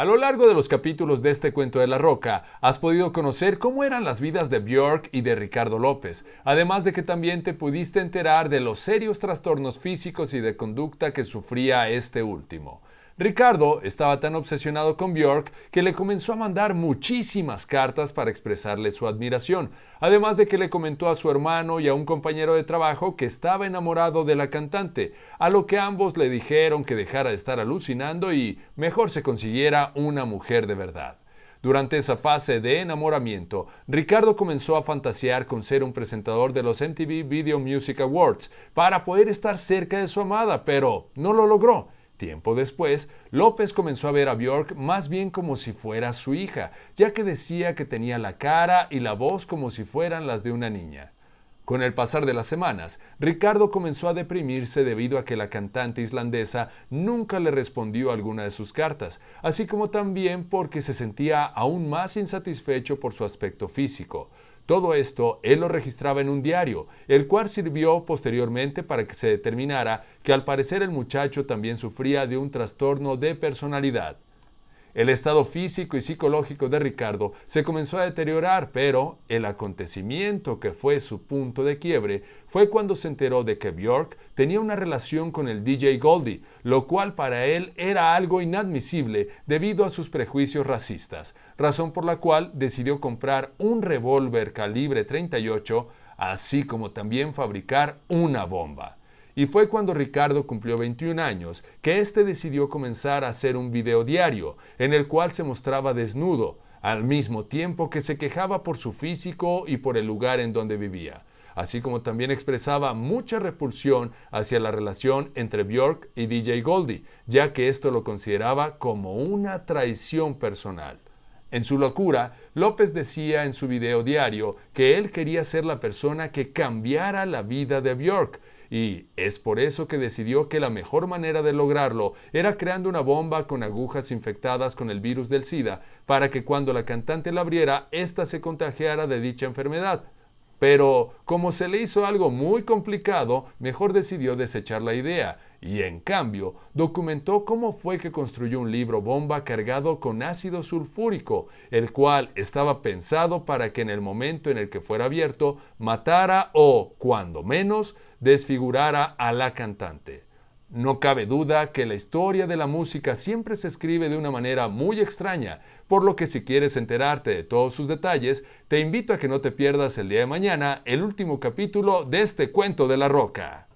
A lo largo de los capítulos de este cuento de la roca, has podido conocer cómo eran las vidas de Björk y de Ricardo López, además de que también te pudiste enterar de los serios trastornos físicos y de conducta que sufría este último. Ricardo estaba tan obsesionado con Björk que le comenzó a mandar muchísimas cartas para expresarle su admiración, además de que le comentó a su hermano y a un compañero de trabajo que estaba enamorado de la cantante, a lo que ambos le dijeron que dejara de estar alucinando y mejor se consiguiera una mujer de verdad. Durante esa fase de enamoramiento, Ricardo comenzó a fantasear con ser un presentador de los MTV Video Music Awards para poder estar cerca de su amada, pero no lo logró. Tiempo después, López comenzó a ver a Björk más bien como si fuera su hija, ya que decía que tenía la cara y la voz como si fueran las de una niña. Con el pasar de las semanas, Ricardo comenzó a deprimirse debido a que la cantante islandesa nunca le respondió alguna de sus cartas, así como también porque se sentía aún más insatisfecho por su aspecto físico. Todo esto él lo registraba en un diario, el cual sirvió posteriormente para que se determinara que al parecer el muchacho también sufría de un trastorno de personalidad. El estado físico y psicológico de Ricardo se comenzó a deteriorar, pero el acontecimiento que fue su punto de quiebre fue cuando se enteró de que Björk tenía una relación con el DJ Goldie, lo cual para él era algo inadmisible debido a sus prejuicios racistas, razón por la cual decidió comprar un revólver calibre 38, así como también fabricar una bomba. Y fue cuando Ricardo cumplió 21 años que éste decidió comenzar a hacer un video diario, en el cual se mostraba desnudo, al mismo tiempo que se quejaba por su físico y por el lugar en donde vivía, así como también expresaba mucha repulsión hacia la relación entre Björk y DJ Goldie, ya que esto lo consideraba como una traición personal. En su locura, López decía en su video diario que él quería ser la persona que cambiara la vida de Björk, y es por eso que decidió que la mejor manera de lograrlo era creando una bomba con agujas infectadas con el virus del SIDA para que cuando la cantante la abriera, ésta se contagiara de dicha enfermedad. Pero como se le hizo algo muy complicado, mejor decidió desechar la idea y en cambio documentó cómo fue que construyó un libro bomba cargado con ácido sulfúrico, el cual estaba pensado para que en el momento en el que fuera abierto matara o, cuando menos, desfigurara a la cantante. No cabe duda que la historia de la música siempre se escribe de una manera muy extraña, por lo que si quieres enterarte de todos sus detalles, te invito a que no te pierdas el día de mañana el último capítulo de este cuento de la roca.